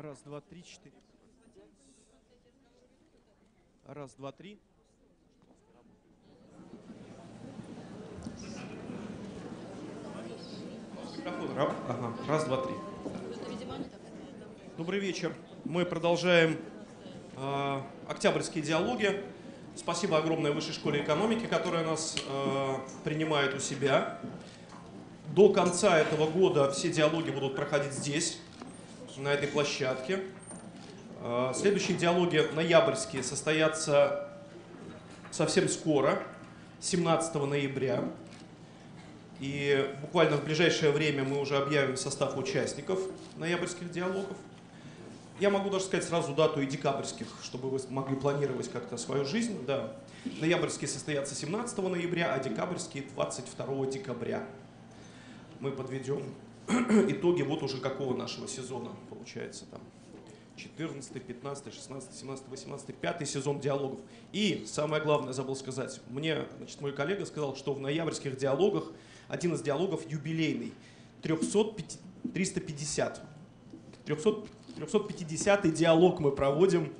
Раз, два, три, четыре. Раз, два, три. Ага. Раз, два, три. Добрый вечер. Мы продолжаем э, октябрьские диалоги. Спасибо огромное Высшей школе экономики, которая нас э, принимает у себя. До конца этого года все диалоги будут проходить здесь, на этой площадке. Э, Следующие диалоги ноябрьские состоятся совсем скоро, 17 ноября. И буквально в ближайшее время мы уже объявим состав участников ноябрьских диалогов. Я могу даже сказать сразу дату и декабрьских, чтобы вы могли планировать как-то свою жизнь. Да. Ноябрьские состоятся 17 ноября, а декабрьские 22 декабря. Мы подведем итоги вот уже какого нашего сезона получается там. 14, 15, 16, 17, 18, 5 сезон диалогов. И самое главное, забыл сказать, мне значит, мой коллега сказал, что в ноябрьских диалогах один из диалогов юбилейный, 300, 350. 300, 350 диалог мы проводим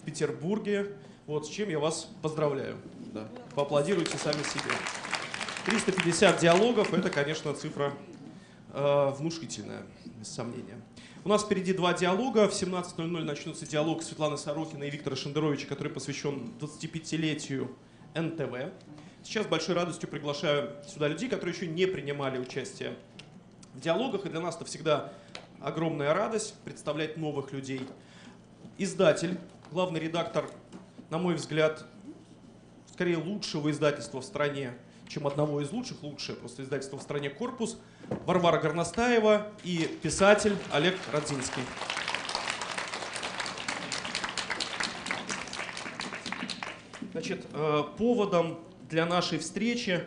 в Петербурге, вот с чем я вас поздравляю. Да. Поаплодируйте сами себе. 350 диалогов, это, конечно, цифра э, внушительная, без сомнения. У нас впереди два диалога. В 17.00 начнется диалог Светланы Сорокина и Виктора Шендеровича, который посвящен 25-летию НТВ. Сейчас с большой радостью приглашаю сюда людей, которые еще не принимали участие в диалогах. И для нас это всегда огромная радость представлять новых людей. Издатель, главный редактор, на мой взгляд, скорее лучшего издательства в стране, чем одного из лучших, лучшее просто издательство в стране «Корпус», Варвара Горностаева и писатель Олег Родзинский. Значит, э, поводом для нашей встречи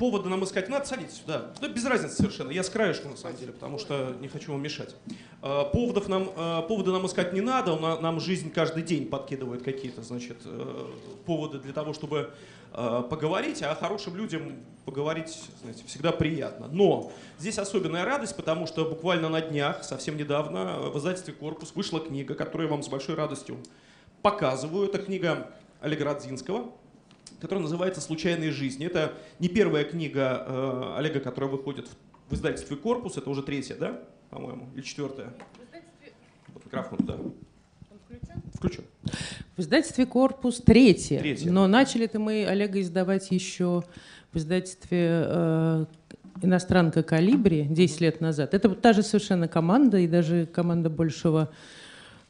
повода нам искать надо, садитесь сюда. Да, без разницы совершенно. Я с краешку, на самом деле, потому что не хочу вам мешать. Э, Поводов нам, э, поводы нам искать не надо. На- Нам жизнь каждый день подкидывает какие-то, значит, э, поводы для того, чтобы э, поговорить. А хорошим людям поговорить, знаете, всегда приятно. Но здесь особенная радость, потому что буквально на днях, совсем недавно, в издательстве «Корпус» вышла книга, которую я вам с большой радостью показываю. Это книга Олега Родзинского, которая называется «Случайные жизни». Это не первая книга э, Олега, которая выходит в, в издательстве «Корпус», это уже третья, да, по-моему, или четвертая? Вот микрофон, да. Включен. В издательстве «Корпус» третье. Третье. Но начали-то мы Олега издавать еще в издательстве э, «Иностранка Калибри» 10 лет назад. Это та же совершенно команда, и даже команда большего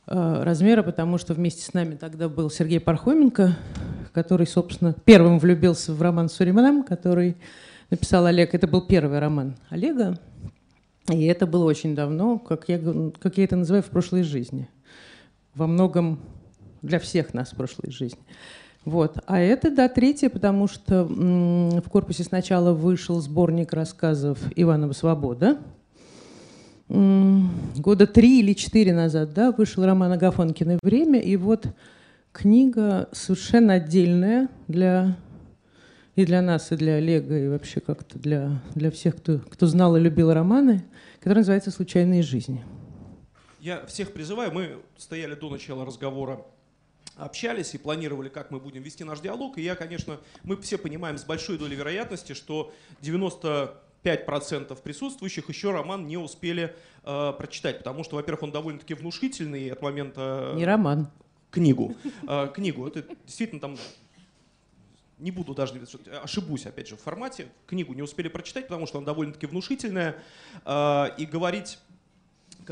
размера, потому что вместе с нами тогда был Сергей Пархоменко, который, собственно, первым влюбился в роман Суриманам, который написал Олег. Это был первый роман Олега, и это было очень давно, как я, как я это называю, в прошлой жизни. Во многом для всех нас в прошлой жизни. Вот. А это, да, третье, потому что в корпусе сначала вышел сборник рассказов Иванова «Свобода». Года три или четыре назад, да, вышел роман Агафонкино «Время», и вот книга совершенно отдельная для и для нас, и для Олега, и вообще как-то для, для всех, кто, кто знал и любил романы, которая называется «Случайные жизни». Я всех призываю, мы стояли до начала разговора, общались и планировали, как мы будем вести наш диалог. И я, конечно, мы все понимаем с большой долей вероятности, что 95% присутствующих еще роман не успели э, прочитать, потому что, во-первых, он довольно-таки внушительный от момента... Не роман. книгу. Э, Книгу. Это действительно там не буду даже ошибусь, опять же, в формате. Книгу не успели прочитать, потому что она довольно-таки внушительная. Э, И говорить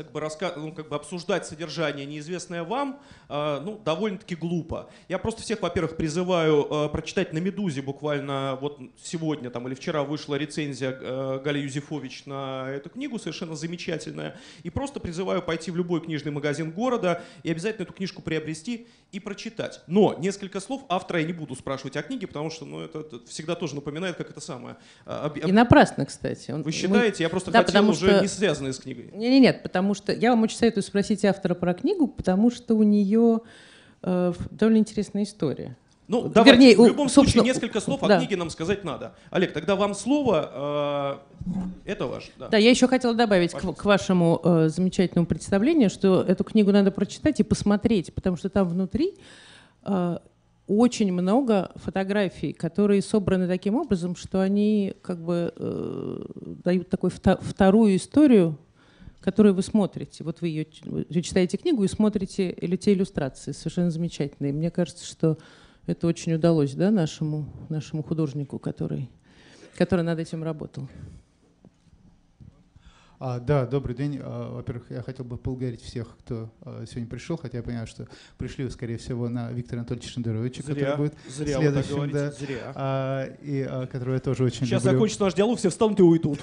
как бы, раска... ну, как бы обсуждать содержание, неизвестное вам, э, ну, довольно-таки глупо. Я просто всех, во-первых, призываю э, прочитать на «Медузе» буквально вот сегодня там, или вчера вышла рецензия э, Гали Юзефович на эту книгу, совершенно замечательная. И просто призываю пойти в любой книжный магазин города и обязательно эту книжку приобрести и прочитать. Но несколько слов автора я не буду спрашивать о книге, потому что ну, это, это всегда тоже напоминает, как это самое. об- И напрасно, кстати. Он- Вы считаете? Я просто Да, хотел уже что- не связанные с книгой. Не, не, нет, потому что я вам очень советую спросить автора про книгу, потому что у нее э, довольно интересная история. Ну, давайте, Вернее, в любом случае, собственно, несколько слов да. о книге нам сказать надо. Олег, тогда вам слово. э, это ваше. Да. Да, я еще хотела добавить к, к вашему э, замечательному представлению, что эту книгу надо прочитать и посмотреть, потому что там внутри э, очень много фотографий, которые собраны таким образом, что они как бы э, дают такую вто- вторую историю, которую вы смотрите. Вот вы ее вы читаете книгу и смотрите или те иллюстрации, совершенно замечательные. Мне кажется, что это очень удалось, да, нашему нашему художнику, который который над этим работал. А, да, добрый день. А, во-первых, я хотел бы поблагодарить всех, кто а, сегодня пришел, хотя я понимаю, что пришли вы, скорее всего, на Виктора Анатольевича Шендеровича, Зря, который будет зря вы так следующим, говорите, да. зря. а, и а, которого я тоже очень Сейчас люблю. закончится наш диалог, все встанут и уйдут.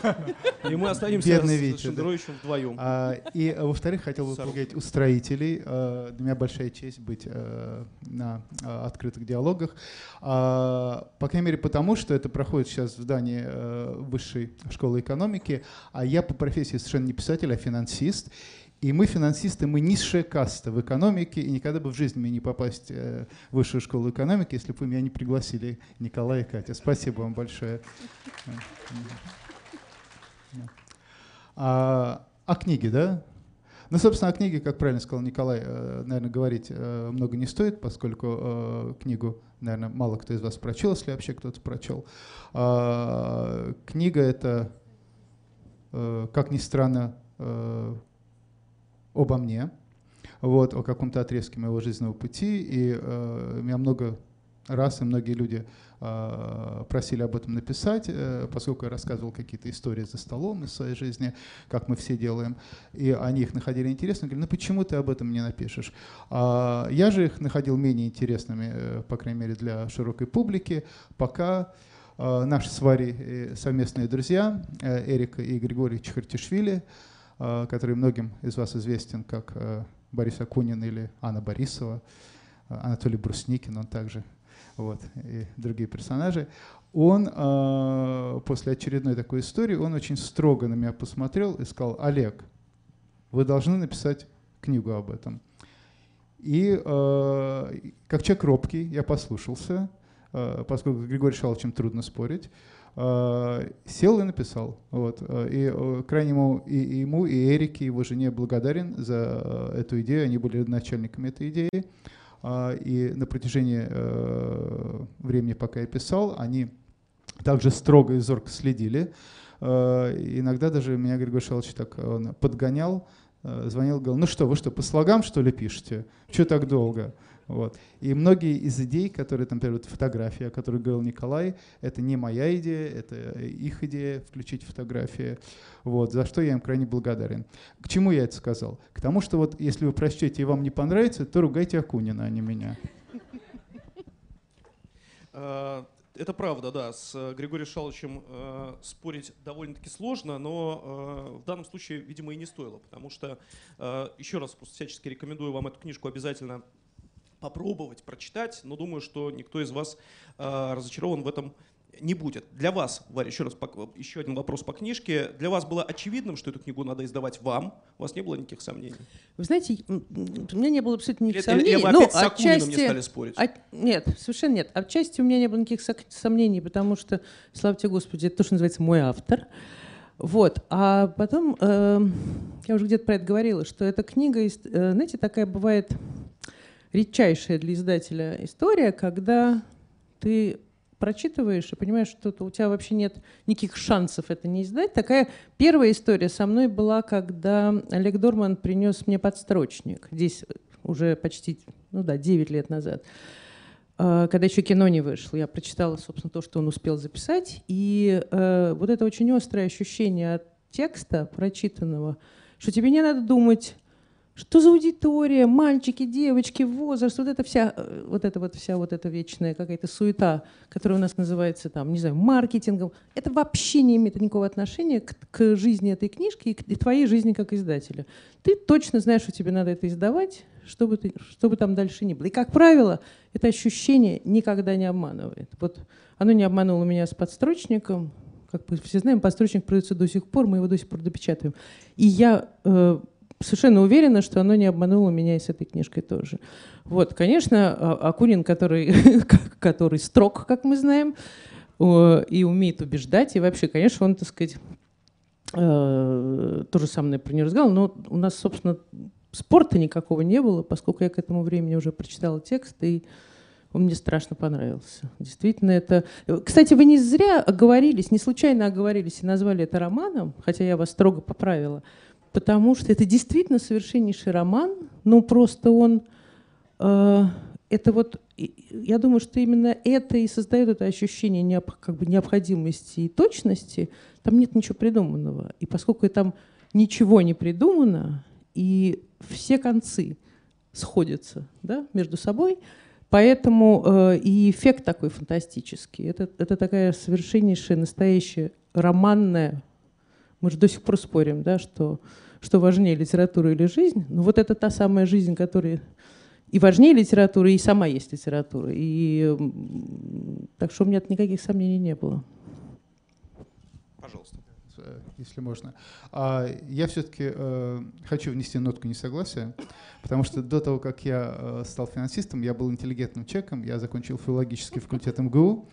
И мы останемся Бедный с Витя, да. Шендеровичем вдвоем. А, и, а, во-вторых, хотел бы поблагодарить устроителей. А, Для меня большая честь быть а, на а, открытых диалогах. А, По крайней мере, потому что это проходит сейчас в здании а, Высшей школы экономики, а я по профессии совершенно не писатель, а финансист. И мы, финансисты, мы низшая каста в экономике, и никогда бы в жизни мне не попасть э, в высшую школу экономики, если бы вы меня не пригласили, Николай и Катя. Спасибо вам большое. А, о книге, да? Ну, собственно, о книге, как правильно сказал Николай, э, наверное, говорить э, много не стоит, поскольку книгу, наверное, мало кто из вас прочел, если вообще кто-то прочел. А, Книга — это, как ни странно, э, обо мне, вот, о каком-то отрезке моего жизненного пути, и э, меня много раз и многие люди э, просили об этом написать, э, поскольку я рассказывал какие-то истории за столом из своей жизни, как мы все делаем, и они их находили интересными, говорили, ну почему ты об этом не напишешь? А я же их находил менее интересными, э, по крайней мере для широкой публики, пока э, наши с Варей э, совместные друзья э, Эрика и Григорий Чехартишвили, э, который многим из вас известен как э, Борис Акунин или Анна Борисова, э, Анатолий Брусникин, он также вот, и другие персонажи. Он э, после очередной такой истории, он очень строго на меня посмотрел и сказал, Олег, вы должны написать книгу об этом. И э, как человек робкий, я послушался, э, поскольку с Григорием Шаловичем трудно спорить, э, сел и написал. Вот. э, И э, крайне ему и, ему, и Эрике, его жене благодарен за э, эту идею. Они были начальниками этой идеи. А, И на протяжении э, времени, пока я писал, они также строго и зорко следили. Э, Иногда даже меня Григорий Шалович так он подгонял, э, звонил, говорил, ну что, вы что, по слогам что ли пишете? Что так долго? Вот. И многие из идей, которые, там, например, вот фотография, о которой говорил Николай, это не моя идея, это их идея включить фотографии, вот, за что я им крайне благодарен. К чему я это сказал? К тому, что вот если вы прочтете и вам не понравится, то ругайте Акунина, а не меня. Э, Это правда, да. С э, Григорием Шаловичем э, спорить довольно-таки сложно, но э, в данном случае, видимо, и не стоило, потому что, э, еще раз просто всячески рекомендую вам эту книжку обязательно попробовать, прочитать, но думаю, что никто из вас э, разочарован в этом не будет. Для вас, Варя, еще раз еще один вопрос по книжке. Для вас было очевидным, что эту книгу надо издавать вам? У вас не было никаких сомнений? Вы знаете, у меня не было абсолютно Или, никаких или- или сомнений. вы Ну, опять с Акуниным не отчасти- стали спорить? От- нет, совершенно нет. Отчасти у меня не было никаких сомнений, потому что, слава тебе Господи, это то, что называется мой автор. Вот. А потом, э, я уже где-то про это говорила, что эта книга, э, знаете, такая бывает редчайшая для издателя история, когда ты прочитываешь и понимаешь, что у тебя вообще нет никаких шансов это не издать. Такая первая история со мной была, когда Олег Дорман принес мне подстрочник. Здесь уже почти, ну да, 9 лет назад. А, Когда еще кино не вышло, я прочитала, собственно, то, что он успел записать. И э, вот это очень острое ощущение от текста прочитанного, что тебе не надо думать, что за аудитория, мальчики, девочки, возраст, вот эта вся, э, вот эта вот вся вот эта вечная какая-то суета, которая у нас называется там, не знаю, маркетингом, это вообще не имеет никакого отношения к, к жизни этой книжки и к и твоей жизни как издателя. Ты точно знаешь, что тебе надо это издавать, чтобы, ты, чтобы там дальше ни было. И, как правило, это ощущение никогда не обманывает. Вот оно не обмануло меня с подстрочником. Как мы все знаем, подстрочник продается до сих пор, мы его до сих пор допечатываем. И я э, совершенно уверена, что оно не обмануло меня и с этой книжкой тоже. Вот, конечно, а, Акунин, который, который строг, как мы знаем, и умеет убеждать, и вообще, конечно, он, так сказать, э, тоже со мной про нее разговаривал, но у нас, собственно, спорта никакого не было, поскольку я к этому времени уже прочитала текст, и он мне страшно понравился. Действительно, это... Кстати, вы не зря оговорились, не случайно оговорились и назвали это романом, хотя я вас строго поправила, потому что это действительно совершеннейший роман, но просто он... Э, это вот, я думаю, что именно это и создает это ощущение необ, как бы необходимости и точности. Там нет ничего придуманного. И поскольку там ничего не придумано, и все концы сходятся да, между собой, поэтому э, и эффект такой фантастический. Это, это такая совершеннейшая, настоящая романная. Мы же до сих пор спорим, да, что, что важнее литература или жизнь. Но вот это та самая жизнь, которая и важнее литературы, и сама есть литература. И, так что у меня никаких сомнений не было. Пожалуйста. Э, если можно. А я все-таки э, хочу внести нотку несогласия, потому что до того, как я э, стал финансистом, я был интеллигентным человеком, я закончил филологический факультет МГУ,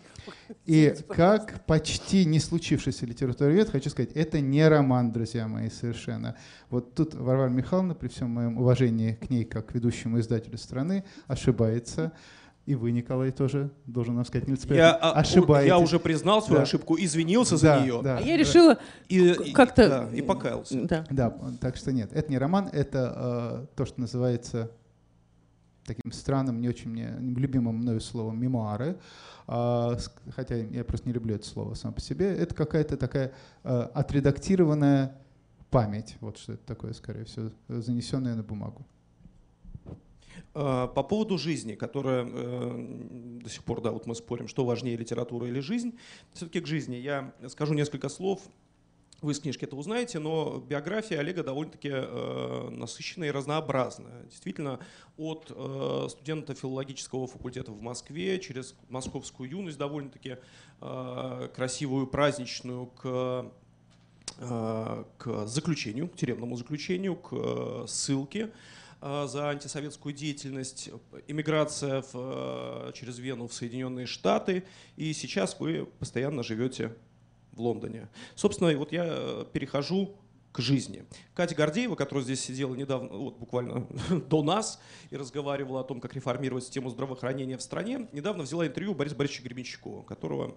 и как почти не случившийся литературовед, хочу сказать, это не роман, друзья мои, совершенно. Вот тут Варвара Михайловна, при всем моем уважении к ней как ведущему издателю страны, ошибается. И вы, Николай, тоже должен нам сказать нелицеприятно. Я, а, ошибаетесь. Я уже признал свою да. ошибку, извинился за нее. Да, а я решила и, как-то... Да, и покаялся. Да. да, так что нет, это не роман, это э, то, что называется таким странным, не очень мне любимым мною словом мемуары. Э, хотя я просто не люблю это слово само по себе. Это какая-то такая э, отредактированная память. Вот что это такое, скорее всего, занесенная на бумагу. Э, по поводу жизни, которая э, до сих пор, да, вот мы спорим, что важнее, литература или жизнь. Все-таки к жизни я скажу несколько слов. Вы из книжки это узнаете, но биография Олега довольно-таки э, насыщенная и разнообразная. Действительно, от э, студента филологического факультета в Москве через московскую юность довольно-таки красивую, праздничную, к к заключению, к тюремному заключению, к ссылке, за антисоветскую деятельность, иммиграция в, э, через Вену в Соединенные Штаты, и сейчас вы постоянно живете в Лондоне. Собственно, вот я э, перехожу к жизни. Катя Гордеева, которая здесь сидела недавно, вот буквально до нас, и разговаривала о том, как реформировать систему здравоохранения в стране, недавно взяла интервью у Бориса Борисовича Гребенщикова, которого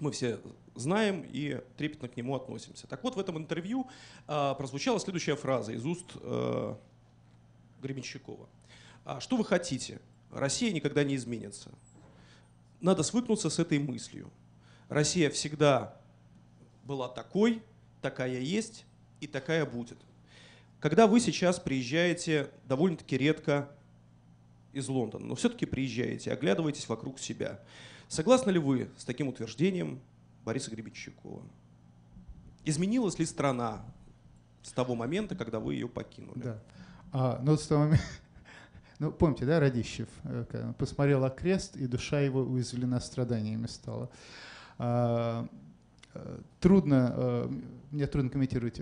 мы все знаем и трепетно к нему относимся. Так вот, в этом интервью э, прозвучала следующая фраза из уст э, Гребенщикова. А что вы хотите? Россия никогда не изменится. Надо свыкнуться с этой мыслью. Россия всегда была такой, такая есть и такая будет. Когда вы сейчас приезжаете довольно-таки редко из Лондона, но все-таки приезжаете, оглядываетесь вокруг себя. Согласны ли вы с таким утверждением Бориса Гребенщикова? Изменилась ли страна с того момента, когда вы ее покинули? Да. А, ну, с того ну, помните, да, Радищев э, посмотрел окрест, и душа его уязвлена страданиями стала. А, э, трудно, э, мне трудно комментировать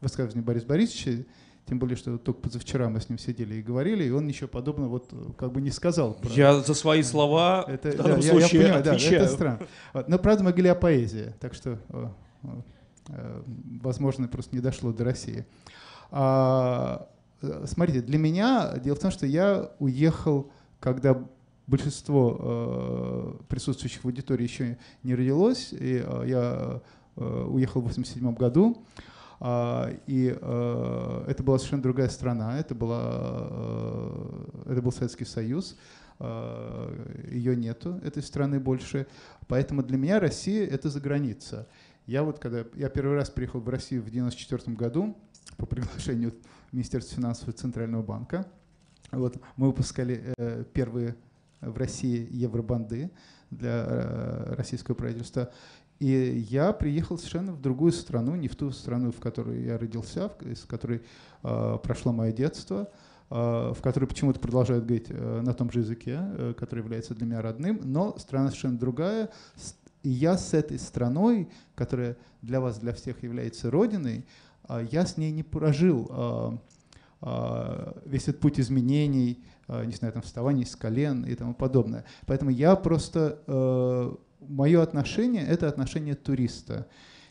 высказывание Бориса Борисовича, тем более, что только позавчера мы с ним сидели и говорили, и он ничего подобного вот как бы не сказал. Про... Я за свои слова это, в данном да, случае я, я понимаю, отвечаю. Да, это странно. Но правда мы говорили о поэзии, так что, возможно, просто не дошло до России. А, э, смотрите, для меня дело в том, что я уехал, когда большинство э, присутствующих в аудитории еще не родилось, и э, я э, уехал в 87 году. Uh, и uh, это была совершенно другая страна, это, была, uh, это был Советский Союз, ее нету, этой страны больше, поэтому для меня Россия — это за граница. Я вот когда, я первый раз приехал в Россию в 94 году, по приглашению Министерства финансов и Центрального банка. Вот, мы выпускали э, первые в России евробанды для э, российского правительства. И я приехал совершенно в другую страну, не в ту страну, в которой я родился, в, из которой э, прошло мое детство, э, в которой почему-то продолжают говорить э, на том же языке, э, который является для меня родным, но страна совершенно другая. И я с этой страной, которая для вас, для всех является родиной, я с ней не прожил весь этот путь изменений, не знаю, там, вставаний с колен и тому подобное. Поэтому я просто, мое отношение — это отношение туриста.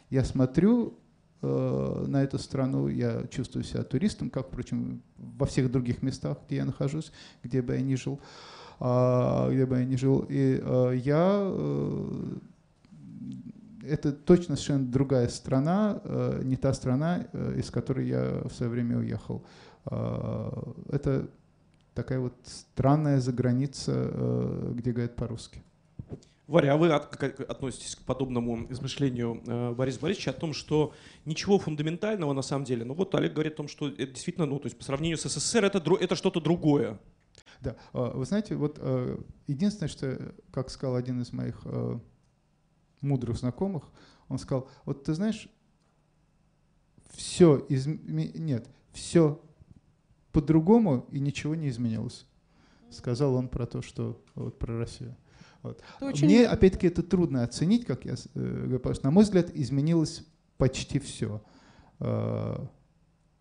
Я смотрю Э, на эту страну, я чувствую себя туристом, как, впрочем, во всех других местах, где я нахожусь, где бы я ни жил, а, где бы я ни жил. И э, я э, это точно совершенно другая страна, не та страна, из которой я в свое время уехал. А, это такая вот странная заграница, где говорят по-русски. Варя, а вы от, как относитесь к подобному измышлению э, Бориса Борисовича о том, что ничего фундаментального на самом деле, ну вот Олег говорит о том, что это действительно, ну то есть по сравнению с СССР это, это что-то другое. Да, а, вы знаете, вот э, единственное, что, как сказал один из моих э, мудрых знакомых, он сказал, вот ты знаешь, все из... нет, все по-другому и ничего не изменилось. Сказал он про то, что вот про Россию. Вот. Очень... Мне, опять-таки, это трудно оценить, как я э, говорю, потому что, на мой взгляд, изменилось почти все. Э,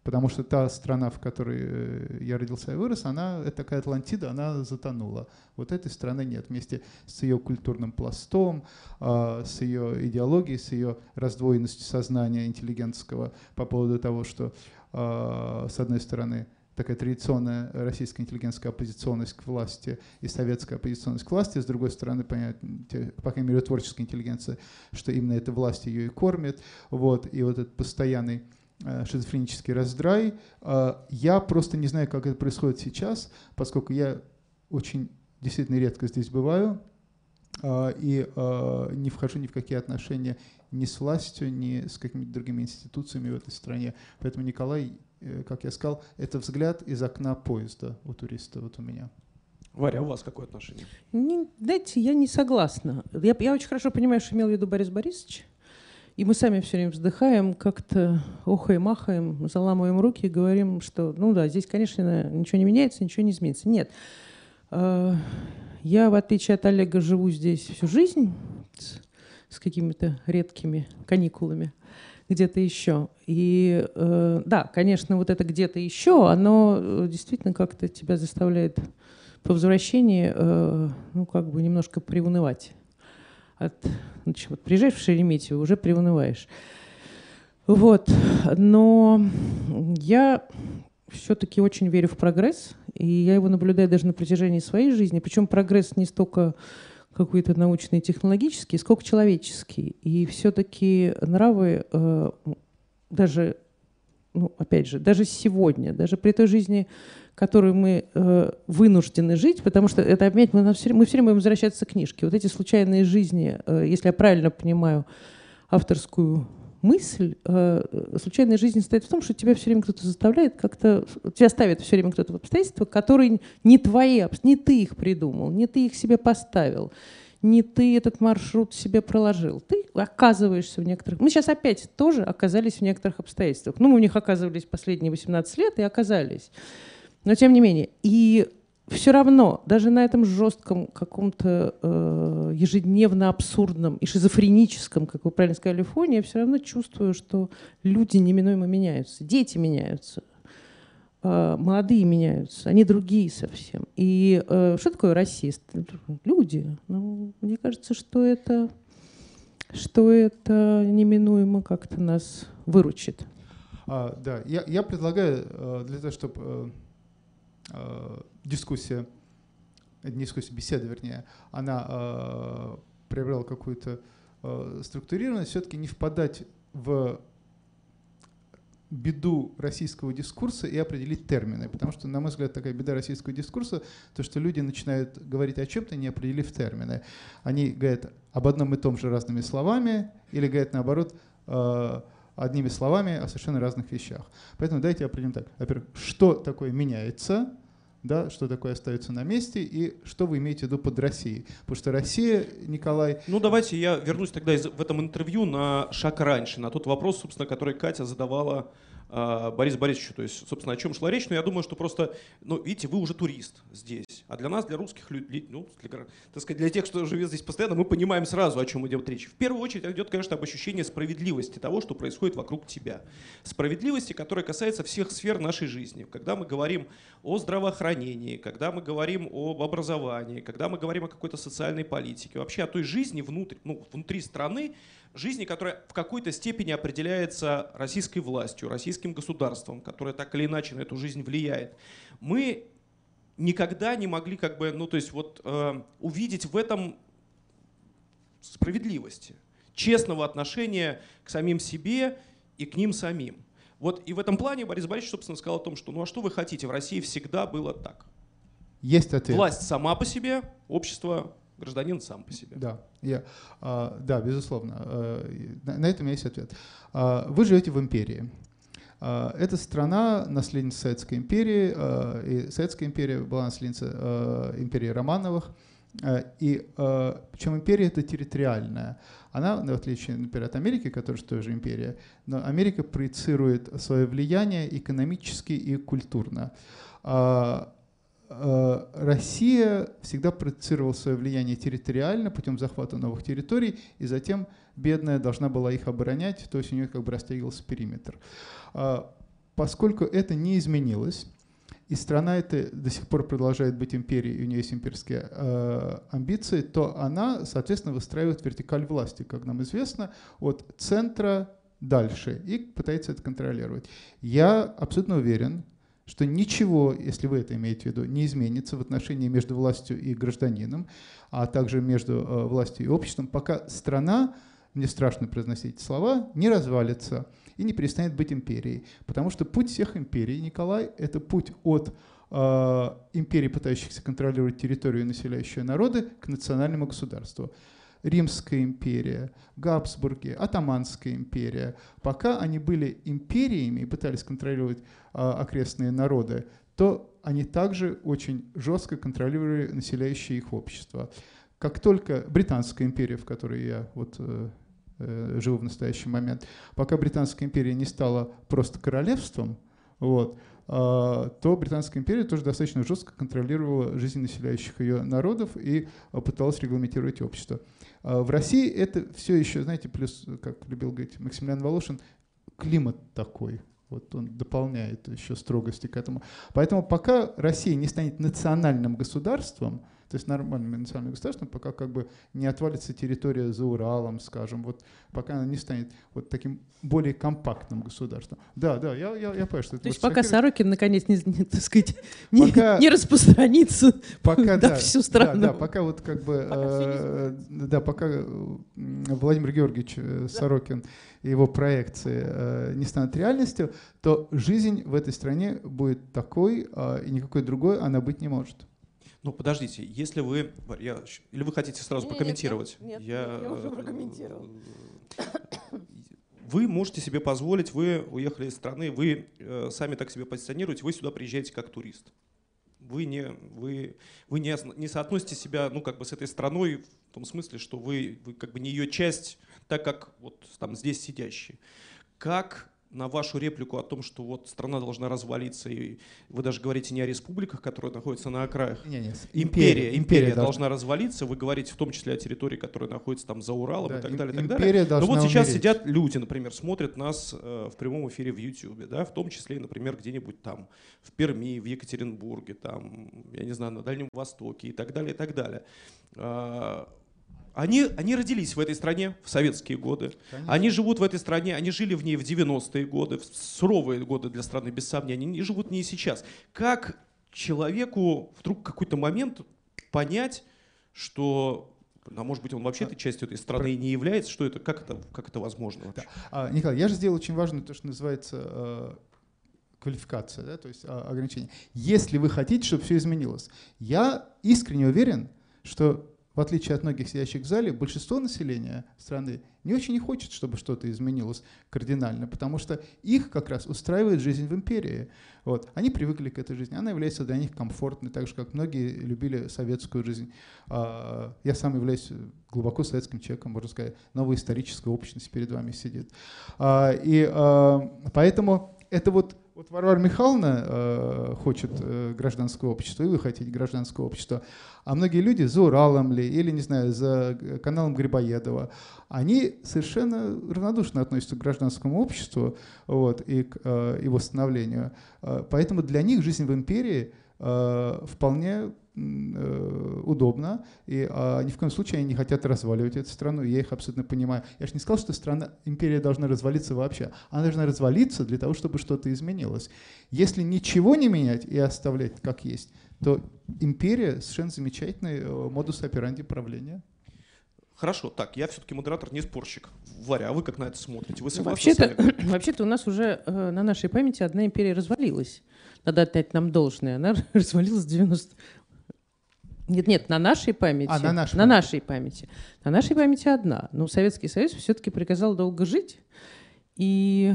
потому что та страна, в которой э, я родился и вырос, она, это такая Атлантида, она затонула. Вот этой страны нет. Вместе с ее культурным пластом, с ее идеологией, с ее раздвоенностью сознания интеллигентского по поводу того, что, с одной стороны, такая традиционная российская интеллигентская оппозиционность к власти и советская оппозиционность к власти, с другой стороны, понятно, по крайней мере, творческая интеллигенция, что именно эта власть ее и кормит, вот, и вот этот постоянный шизофренический раздрай. Э, я просто не знаю, как это происходит сейчас, поскольку я очень действительно редко здесь бываю, э, и не вхожу ни в какие отношения ни с властью, ни с какими-то другими институциями в этой стране. Поэтому, Николай, Э, как я сказал, это взгляд из окна поезда у туриста, вот у меня. Варя, а у вас какое отношение? Не, знаете, я не согласна. Я, я очень хорошо понимаю, что имел в виду Борис Борисович. И мы сами все время вздыхаем, как-то охаем, махаем, заламываем руки и говорим, что, ну да, здесь, конечно, ничего не меняется, ничего не изменится. Нет. А, я, в отличие от Олега, живу здесь всю жизнь с, какими-то редкими каникулами где-то еще. И э, да, конечно, вот это где-то еще, оно э, действительно как-то тебя заставляет по возвращении, э, ну, как бы немножко приунывать. От, значит, вот приезжаешь в Шереметьево, уже приунываешь. Вот. Но я все-таки очень верю в прогресс, и я его наблюдаю даже на протяжении своей жизни. Причем прогресс не столько какой-то научный, технологический, сколько человеческий. И все-таки нравы э, даже, ну, опять же, даже сегодня, даже при той жизни, которую мы э, вынуждены жить, потому что это опять мы, все, мы все время будем возвращаться к книжке. Вот эти случайные жизни, э, если я правильно понимаю авторскую мысль э, случайной жизни состоит в том, что тебя все время кто-то заставляет как-то, тебя ставит все время кто-то в обстоятельства, которые не твои, не ты их придумал, не ты их себе поставил, не ты этот маршрут себе проложил. Ты оказываешься в некоторых... Мы сейчас опять тоже оказались в некоторых обстоятельствах. Ну, мы в них оказывались последние 18 лет и оказались. Но тем не менее. И все равно, даже на этом жестком каком-то э, ежедневно абсурдном и шизофреническом, как вы правильно сказали, фоне, я все равно чувствую, что люди неминуемо меняются, дети меняются, молодые меняются, они другие совсем. И э, что такое расист? Люди. Ну, мне кажется, что это, что это неминуемо как-то нас выручит. А, да, я, я предлагаю э, для того, чтобы э, э, дискуссия, не дискуссия, беседа, вернее, она э, приобрела какую-то э, структурированность, все-таки не впадать в беду российского дискурса и определить термины. Потому что, на мой взгляд, такая беда российского дискурса, то, что люди начинают говорить о чем-то, не определив термины. Они говорят об одном и том же разными словами, или говорят наоборот, э, одними словами о совершенно разных вещах. Поэтому давайте определим так. Во-первых, что такое меняется, да, что такое остается на месте и что вы имеете в виду под Россией. Потому что Россия, Николай... Ну давайте я вернусь тогда в этом интервью на шаг раньше, на тот вопрос, собственно, который Катя задавала э, Борису Борисовичу. То есть, собственно, о чем шла речь. Но я думаю, что просто, ну, видите, вы уже турист здесь. А для нас, для русских людей, ну, для, так сказать, для тех, кто живет здесь постоянно, мы понимаем сразу, о чем идет речь. В первую очередь идет, конечно, об ощущении справедливости того, что происходит вокруг тебя. Справедливости, которая касается всех сфер нашей жизни. Когда мы говорим о здравоохранении, когда мы говорим об образовании, когда мы говорим о какой-то социальной политике, вообще о той жизни внутри, ну, внутри страны, жизни, которая в какой-то степени определяется российской властью, российским государством, которое так или иначе на эту жизнь влияет. Мы никогда не могли как бы, ну то есть вот э, увидеть в этом справедливости, честного отношения к самим себе и к ним самим. Вот и в этом плане Борис Борисович, собственно, сказал о том, что ну а что вы хотите, в России всегда было так. Есть ответ. Власть сама по себе, общество, гражданин сам по себе. Да, я, а, да безусловно. А, на, на этом есть ответ. А, вы живете в империи. А, это страна, наследница Советской империи, а, и Советская империя была наследница а, империи Романовых. И причем империя это территориальная. Она, в отличие, например, от Америки, которая тоже империя, но Америка проецирует свое влияние экономически и культурно. Россия всегда проецировала свое влияние территориально путем захвата новых территорий, и затем бедная должна была их оборонять, то есть у нее как бы растягивался периметр. А, поскольку это не изменилось, и страна эта до сих пор продолжает быть империей, и у нее есть имперские э, амбиции, то она, соответственно, выстраивает вертикаль власти, как нам известно, от центра дальше и пытается это контролировать. Я абсолютно уверен, что ничего, если вы это имеете в виду, не изменится в отношении между властью и гражданином, а также между э, властью и обществом, пока страна, мне страшно произносить слова, не развалится и не перестанет быть империей. Потому что путь всех империй, Николай, это путь от э, империи, пытающихся контролировать территорию, населяющую народы, к национальному государству. Римская империя, Габсбурги, Атаманская империя. Пока они были империями и пытались контролировать э, окрестные народы, то они также очень жестко контролировали населяющее их общество. Как только Британская империя, в которой я вот э, Э, живу в настоящий момент, пока Британская империя не стала просто королевством, вот, а, то Британская империя тоже достаточно жестко контролировала жизнь населяющих ее народов и а, пыталась регламентировать общество. А, в России это все еще, знаете, плюс, как любил говорить Максимилиан Волошин, климат такой. Вот он дополняет еще строгости к этому. Поэтому пока Россия не станет национальным государством, то есть нормальным национальным государством, пока как бы не отвалится территория за Уралом, скажем, вот пока она не станет вот таким более компактным государством. Да, да, я, я, я понимаю, что это... То есть пока Сорокин наконец не, не так сказать, не, пока, не распространится пока, да, всю страну. Да, да, пока вот как бы... Пока э, да, пока Владимир Георгиевич э, Сорокин и его проекции э, не станут реальностью, то жизнь в этой стране будет такой, э, и никакой другой она быть не может. Ну, подождите, если вы... Я, или вы хотите сразу нет, прокомментировать? Нет, нет, я, я уже прокомментировал. Вы можете себе позволить, вы уехали из страны, вы э, сами так себя позиционируете, вы сюда приезжаете как турист. Вы не, вы, вы не, не соотносите себя ну, как бы с этой страной в том смысле, что вы, вы как бы не ее часть, так как вот там здесь сидящие. Как на вашу реплику о том, что вот страна должна развалиться, и вы даже говорите не о республиках, которые находятся на окраях. Не, не, империя, империя, империя должна. должна развалиться. Вы говорите в том числе о территории, которая находится там за Уралом да, и так далее, и так далее. Но вот сейчас умереть. сидят люди, например, смотрят нас э, в прямом эфире в YouTube, да, в том числе, например, где-нибудь там в Перми, в Екатеринбурге, там, я не знаю, на Дальнем Востоке и так далее, и так далее. А, они, они родились в этой стране в советские годы. Конечно. Они живут в этой стране, они жили в ней в 90-е годы, в суровые годы для страны, без сомнения. Они живут в ней сейчас. Как человеку вдруг какой-то момент понять, что а может быть, он вообще этой частью этой страны не является? Что это? Как это, как это возможно вообще? Да. А, Николай, я же сделал очень важное то, что называется э, квалификация, да, то есть э, ограничение. Если вы хотите, чтобы все изменилось, я искренне уверен, что в отличие от многих сидящих в зале, большинство населения страны не очень не хочет, чтобы что-то изменилось кардинально, потому что их как раз устраивает жизнь в империи. Вот. Они привыкли к этой жизни, она является для них комфортной, так же, как многие любили советскую жизнь. А, я сам являюсь глубоко советским человеком, можно сказать, новая историческая общность перед вами сидит. А, и а, поэтому это вот, вот Варвара Михайловна э, хочет э, гражданское общество, и вы хотите гражданское общество, а многие люди за Уралом ли, или, не знаю, за каналом Грибоедова, они совершенно равнодушно относятся к гражданскому обществу вот, и к э, его становлению. Э, поэтому для них жизнь в империи э, вполне Э, удобно, и а, ни в коем случае они не хотят разваливать эту страну, я их абсолютно понимаю. Я же не сказал, что страна, империя должна развалиться вообще. Она должна развалиться для того, чтобы что-то изменилось. Если ничего не менять и оставлять как есть, то империя совершенно замечательный э, модус операнди правления. Хорошо, так, я все-таки модератор, не спорщик. Варя, а вы как на это смотрите? Вы ну, вообще-то, вообще-то у нас уже э, на нашей памяти одна империя развалилась. Надо отдать нам должное. Она развалилась в 90, нет, нет, на нашей памяти. А, на нашей, на нашей памяти. На нашей памяти одна. Но Советский Союз все-таки приказал долго жить. И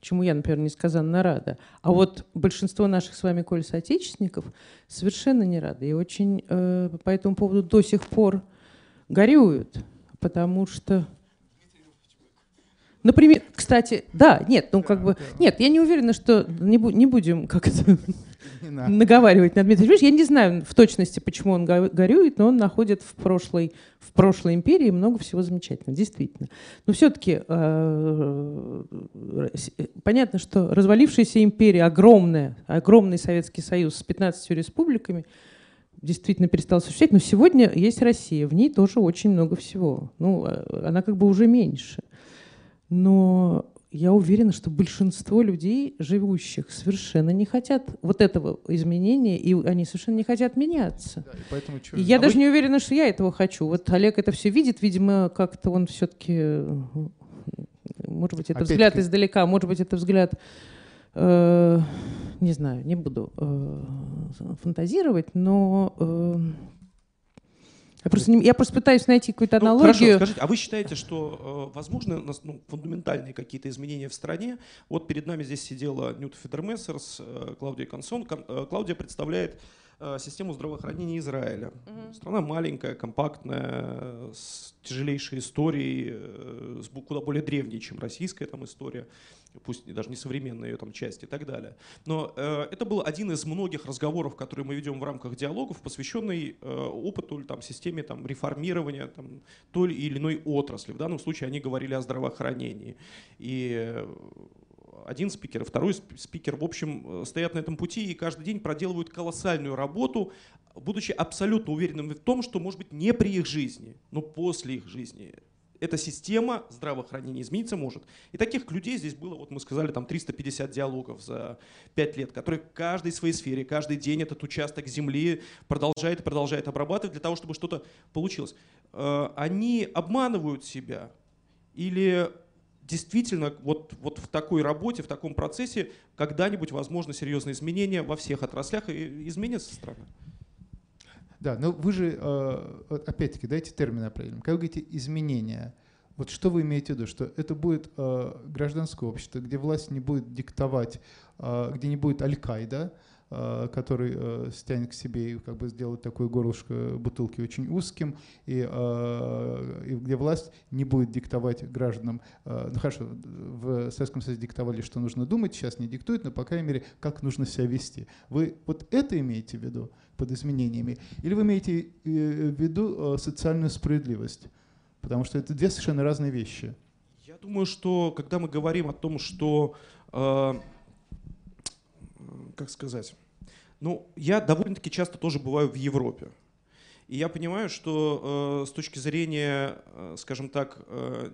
чему я, например, несказанно рада. А вот большинство наших с вами, Коль, соотечественников совершенно не рады. И очень э, по этому поводу до сих пор горюют. Потому что... Например, кстати, да, нет, ну как бы... Нет, я не уверена, что не, бу- не будем как это наговаривать на Дмитрия Юрьевича. Я не знаю в точности, почему он горюет, но он находит в прошлой, в прошлой империи много всего замечательного, действительно. Но все-таки э, понятно, что развалившаяся империя, огромная, огромный Советский Союз с 15 республиками, действительно перестал существовать, но сегодня есть Россия, в ней тоже очень много всего. Ну, э, она как бы уже меньше. Но я уверена, что большинство людей, живущих, совершенно не хотят вот этого изменения, и они совершенно не хотят меняться. Да, и поэтому и я а даже вы... не уверена, что я этого хочу. Вот Олег это все видит, видимо, как-то он все-таки, может быть, это взгляд издалека, может быть, это взгляд, э, не знаю, не буду э, фантазировать, но э, я просто, не, я просто пытаюсь найти какую-то ну, аналогию. Хорошо, скажите, а вы считаете, что э, возможны ну, фундаментальные какие-то изменения в стране? Вот перед нами здесь сидела Ньют Федермессерс, э, Клаудия Консон. Кон, э, Клаудия представляет систему здравоохранения Израиля. Угу. Страна маленькая, компактная, с тяжелейшей историей, э, с куда более древней, чем российская там история пусть даже не современная ее там часть и так далее. Но э, это был один из многих разговоров, которые мы ведем в рамках диалогов, посвященный э, опыту или там, системе там, реформирования там, той или иной отрасли. В данном случае они говорили о здравоохранении. И один спикер, второй спикер, в общем, э, стоят на этом пути и каждый день проделывают колоссальную работу, будучи абсолютно уверенными в том, что, может быть, не при их жизни, но после их жизни эта система здравоохранения измениться может. И таких людей здесь было, вот мы сказали, там 350 диалогов за 5 лет, которые в каждой своей сфере, каждый день этот участок земли продолжает и продолжает обрабатывать для того, чтобы что-то получилось. Э, они обманывают себя или действительно вот, вот в такой работе, в таком процессе когда-нибудь возможно серьезные изменения во всех отраслях и изменится страна? Да, но вы же, э, опять-таки, дайте термин определим. Как вы говорите «изменения», вот что вы имеете в виду? Что это будет э, гражданское общество, где власть не будет диктовать, э, где не будет Аль-Каида, который э, стянет к себе и как бы сделает такое горлышко бутылки очень узким, и, э, и где власть не будет диктовать гражданам, ну хорошо, в Советском Союзе диктовали, что нужно думать, сейчас не диктуют, но, по крайней мере, как нужно себя вести. Вы вот это имеете в виду под изменениями? Или вы имеете в виду социальную справедливость? Потому что это две совершенно разные вещи. Я думаю, что когда мы говорим о том, что как сказать, ну, я довольно-таки часто тоже бываю в Европе. И я понимаю, что э, с точки зрения, э, скажем так, э,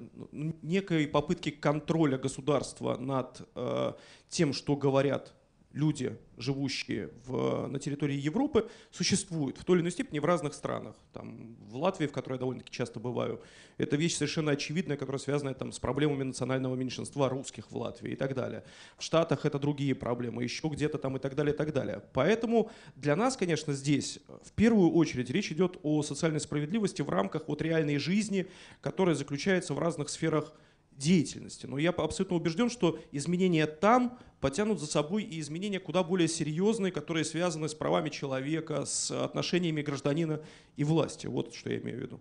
некой попытки контроля государства над э, тем, что говорят люди, живущие в, на территории Европы, существуют в той или иной степени в разных странах. Там, в Латвии, в которой я довольно-таки часто бываю, это вещь совершенно очевидная, которая связана там, с проблемами национального меньшинства русских в Латвии и так далее. В Штатах это другие проблемы, еще где-то там и так далее, и так далее. Поэтому для нас, конечно, здесь в первую очередь речь идет о социальной справедливости в рамках вот реальной жизни, которая заключается в разных сферах деятельности. Но я абсолютно убежден, что изменения там потянут за собой и изменения куда более серьезные, которые связаны с правами человека, с отношениями гражданина и власти. Вот что я имею в виду.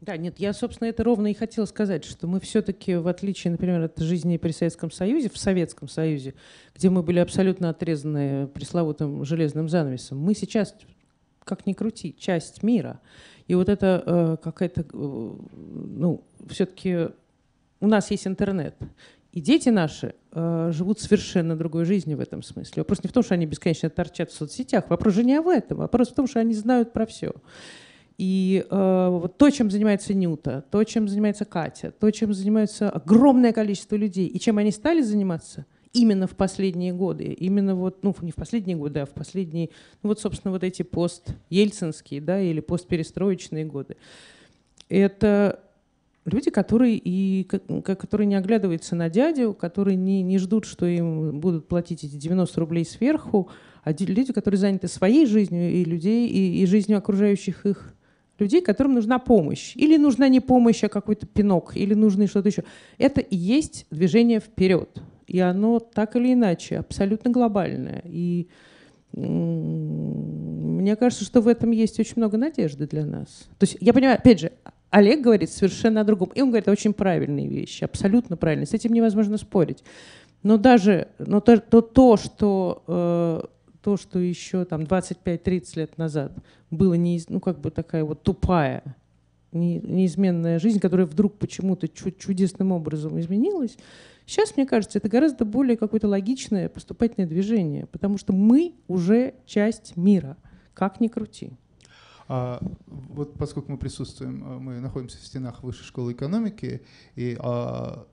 Да, нет, я, собственно, это ровно и хотела сказать, что мы все-таки, в отличие, например, от жизни при Советском Союзе, в Советском Союзе, где мы были абсолютно отрезаны пресловутым железным занавесом, мы сейчас, как ни крути, часть мира. И вот это э, какая-то, э, ну, все-таки у нас есть интернет. И дети наши э, живут совершенно другой жизнью в этом смысле. Вопрос не в том, что они бесконечно торчат в соцсетях. Вопрос же не в этом. Вопрос в том, что они знают про все. И э, вот то, чем занимается Нюта, то, чем занимается Катя, то, чем занимается огромное количество людей, и чем они стали заниматься именно в последние годы, именно вот, ну, не в последние годы, а в последние, ну, вот, собственно, вот эти пост-ельцинские, да, или постперестроечные годы, это люди, которые, и, которые не оглядываются на дядю, которые не, не ждут, что им будут платить эти 90 рублей сверху, а люди, которые заняты своей жизнью и людей, и, и жизнью окружающих их людей, которым нужна помощь. Или нужна не помощь, а какой-то пинок, или нужно что-то еще. Это и есть движение вперед. И оно так или иначе абсолютно глобальное. И мне кажется, что в этом есть очень много надежды для нас. То есть я понимаю, опять же, Олег говорит совершенно о другом. И он говорит очень правильные вещи, абсолютно правильные. С этим невозможно спорить. Но даже но то, то, то что э, то, что еще там 25-30 лет назад было не, ну, как бы такая вот тупая, не, неизменная жизнь, которая вдруг почему-то чу- чудесным образом изменилась, сейчас, мне кажется, это гораздо более какое-то логичное поступательное движение, потому что мы уже часть мира, как ни крути. А, вот поскольку мы присутствуем, а, мы находимся в стенах Высшей школы экономики, и а,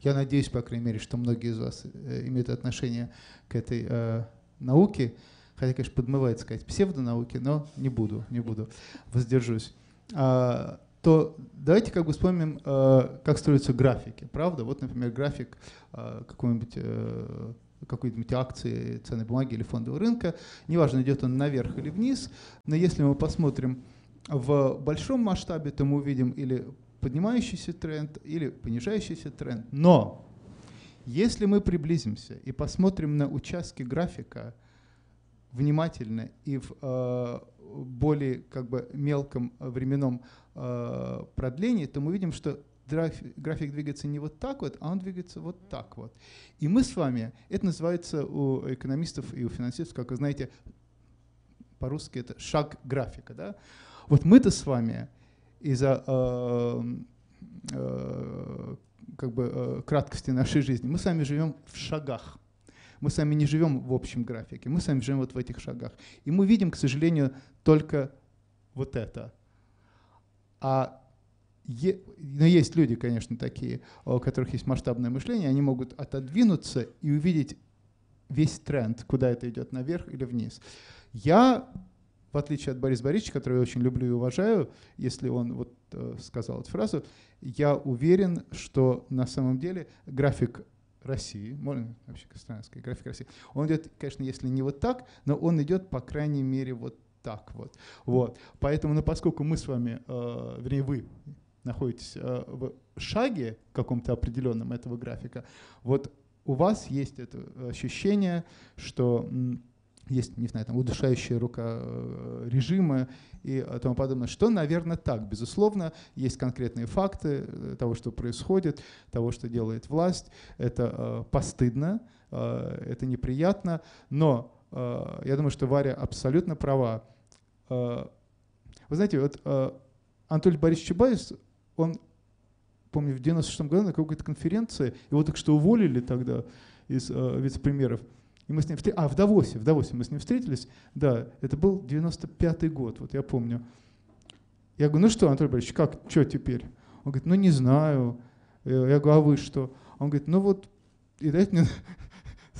я надеюсь, по крайней мере, что многие из вас э, имеют отношение к этой а, науки, хотя, конечно, подмывает сказать псевдонауки, но не буду, не буду, воздержусь, а, то давайте как бы вспомним, а, как строятся графики, правда? Вот, например, график какой-нибудь э, какой-нибудь акции, ценной бумаги или фондового рынка, неважно, идет он наверх или вниз, но если мы посмотрим в большом масштабе, то мы увидим или поднимающийся тренд, или понижающийся тренд. Но если мы приблизимся и посмотрим на участки графика, внимательно и в э, более как бы мелком временном э, продлении, то мы видим, что график, двигается не вот так вот, а он двигается вот так вот. И мы с вами, это называется у экономистов и у финансистов, как вы знаете, по-русски это шаг графика. Да? Вот мы-то с вами из-за э, э, как бы, э, краткости нашей жизни, мы с вами живем в шагах. Мы с вами не живем в общем графике, мы с вами живем вот в этих шагах. И мы видим, к сожалению, только вот это. А е, но есть люди, конечно, такие, у которых есть масштабное мышление, они могут отодвинуться и увидеть весь тренд, куда это идет, наверх или вниз. Я, в отличие от Бориса Борисовича, которого я очень люблю и уважаю, если он вот э, сказал эту фразу, я уверен, что на самом деле график России, можно вообще страновской график России, он идет, конечно, если не вот так, но он идет, по крайней мере, вот так вот. вот. Поэтому, ну, поскольку мы с вами, э, вернее, вы находитесь э, в шаге каком-то определенном этого графика, вот у вас есть это ощущение, что есть, не знаю, там, удушающая рука э, режима и тому подобное, что, наверное, так. Безусловно, есть конкретные факты э, того, что происходит, того, что делает власть. Это э, постыдно, э, это неприятно, но э, я думаю, что Варя абсолютно права. Э, вы знаете, вот э, Анатолий Борисович Чубайс, он, помню, в 96 году на какой-то конференции, его так что уволили тогда из э, вице-премьеров, и мы с ним встретились, а, в Давосе, в Давосе мы с ним встретились, да, это был 95-й год, вот я помню. Я говорю, ну что, Анатолий Борисович, как, что теперь? Он говорит, ну не знаю. Я говорю, а вы что? Он говорит, ну вот, и дает мне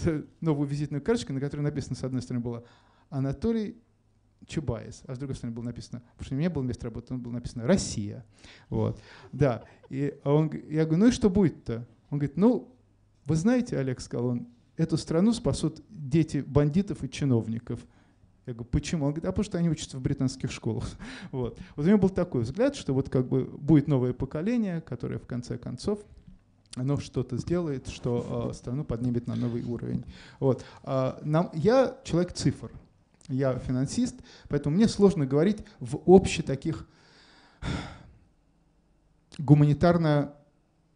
новую визитную карточку, на которой написано, с одной стороны, было Анатолий Чубайс, а с другой стороны было написано, потому что у меня было место работы, он было написано Россия. Вот, да. И он, я говорю, ну и что будет-то? Он говорит, ну, вы знаете, Олег сказал, он, эту страну спасут дети бандитов и чиновников. Я говорю, почему? Он говорит, а потому что они учатся в британских школах. Вот. вот у меня был такой взгляд, что вот как бы будет новое поколение, которое в конце концов оно что-то сделает, что э, страну поднимет на новый уровень. Вот. А, нам, я человек цифр, я финансист, поэтому мне сложно говорить в общих таких гуманитарно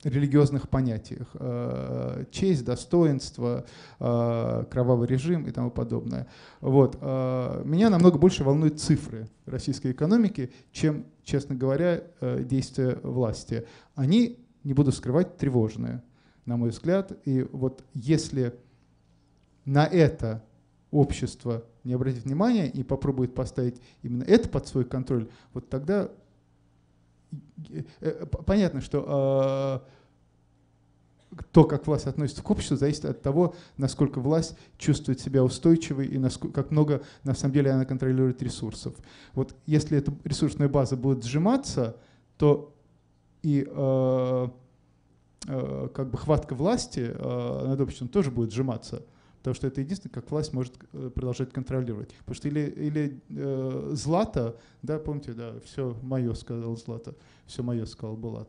религиозных понятиях. Э, честь, достоинство, э, кровавый режим и тому подобное. Вот. Э, меня намного больше волнуют цифры российской экономики, чем, честно говоря, действия власти. Они, не буду скрывать, тревожные, на мой взгляд. И вот если на это общество не обратит внимания и попробует поставить именно это под свой контроль, вот тогда Э, э, понятно, что э, то, как власть относится к обществу, зависит от того, насколько власть чувствует себя устойчивой и насколько, как много на самом деле она контролирует ресурсов. Вот если эта ресурсная база будет сжиматься, то и э, э, как бы хватка власти э, над обществом тоже будет сжиматься. Потому что это единственное, как власть может э, продолжать контролировать. Потому что или, или э, Злата, да, помните, да, все мое, сказал Злата, все мое, сказал Булат.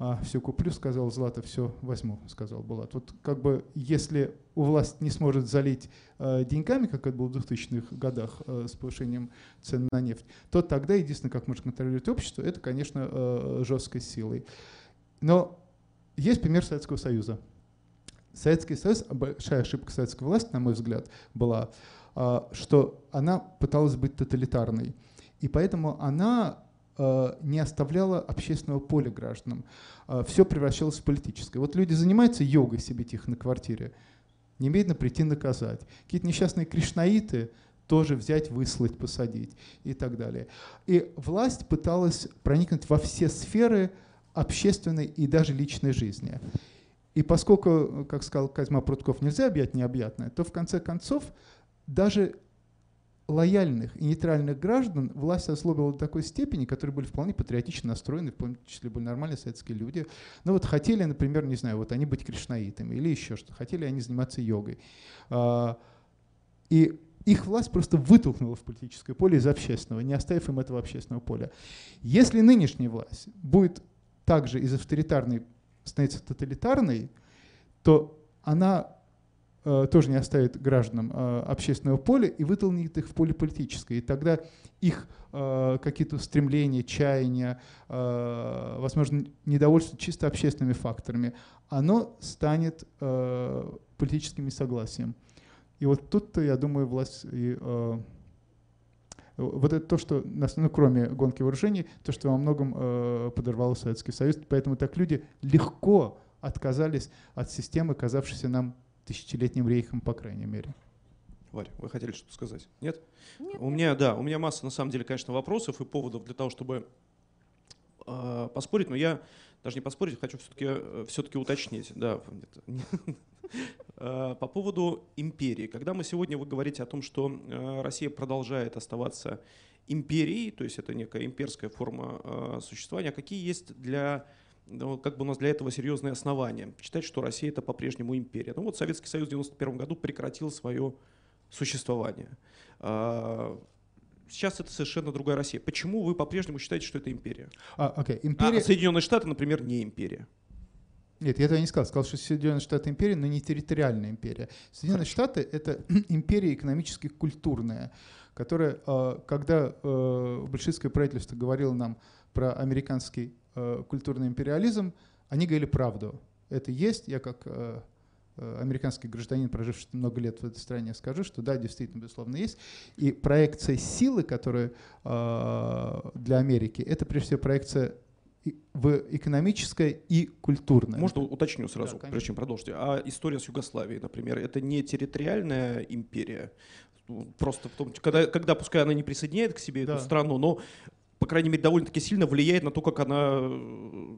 А, все куплю, сказал Злата, все возьму, сказал Булат. Вот как бы если у власти не сможет залить э, деньгами, как это было в 2000-х годах э, с повышением цен на нефть, то тогда единственное, как может контролировать общество, это, конечно, э, жесткой силой. Но есть пример Советского Союза. Советский Союз, большая ошибка советской власти, на мой взгляд, была, а, что она пыталась быть тоталитарной. И поэтому она а, не оставляла общественного поля гражданам. А, Все превращалось в политическое. Вот люди занимаются йогой себе тихо на квартире, немедленно прийти наказать. Какие-то несчастные кришнаиты тоже взять, выслать, посадить и так далее. И власть пыталась проникнуть во все сферы общественной и даже личной жизни. И поскольку, как сказал Козьма Прутков, нельзя объять необъятное, то в конце концов даже лояльных и нейтральных граждан власть ослабила до такой степени, которые были вполне патриотично настроены, в том числе были нормальные советские люди. Но вот хотели, например, не знаю, вот они быть кришнаитами или еще что, хотели они заниматься йогой. А, и их власть просто вытолкнула в политическое поле из общественного, не оставив им этого общественного поля. Если нынешняя власть будет также из авторитарной становится тоталитарной, то она э, тоже не оставит гражданам э, общественного поля и вытолкнет их в поле политическое. И тогда их э, какие-то стремления, чаяния, э, возможно, недовольство чисто общественными факторами, оно станет э, политическим согласием. И вот тут-то, я думаю, власть и э, вот это то, что, ну, кроме гонки вооружений, то, что во многом э, подорвало Советский Союз. Поэтому так люди легко отказались от системы, казавшейся нам тысячелетним рейхом, по крайней мере. Варя, вы хотели что-то сказать? Нет? Нет. У меня, да, у меня масса, на самом деле, конечно, вопросов и поводов для того, чтобы э, поспорить, но я даже не поспорить, хочу все-таки э, все уточнить. Да, Э, по поводу империи. Когда мы сегодня вы говорите о том, что э, Россия продолжает оставаться империей, то есть это некая имперская форма существования, какие есть для ну, как бы у нас для этого серьезные основания. Считать, что Россия это по-прежнему империя. Ну вот Советский Союз в 1991 году прекратил свое существование. Сейчас это совершенно другая Россия. Почему вы по-прежнему считаете, что это империя? А, okay. империя... а Соединенные Штаты, например, не империя. Нет, я этого не сказал. Сказал, что Соединенные Штаты империя, но не территориальная империя. Соединенные Хорошо. Штаты — это империя экономически культурная, которая, а, когда э, большевистское правительство говорило нам про американский э, культурный империализм, они говорили правду. Это есть, я как э, американский гражданин, проживший много лет в этой стране, скажу, что да, действительно, безусловно, есть. И проекция силы, которая для Америки, это прежде всего проекция в экономическое и культурное. Можно уточню сразу, да, прежде чем продолжите. А история с Югославией, например, это не территориальная империя? Просто в том, когда, когда пускай она не присоединяет к себе да. эту страну, но, по крайней мере, довольно-таки сильно влияет на то, как она э,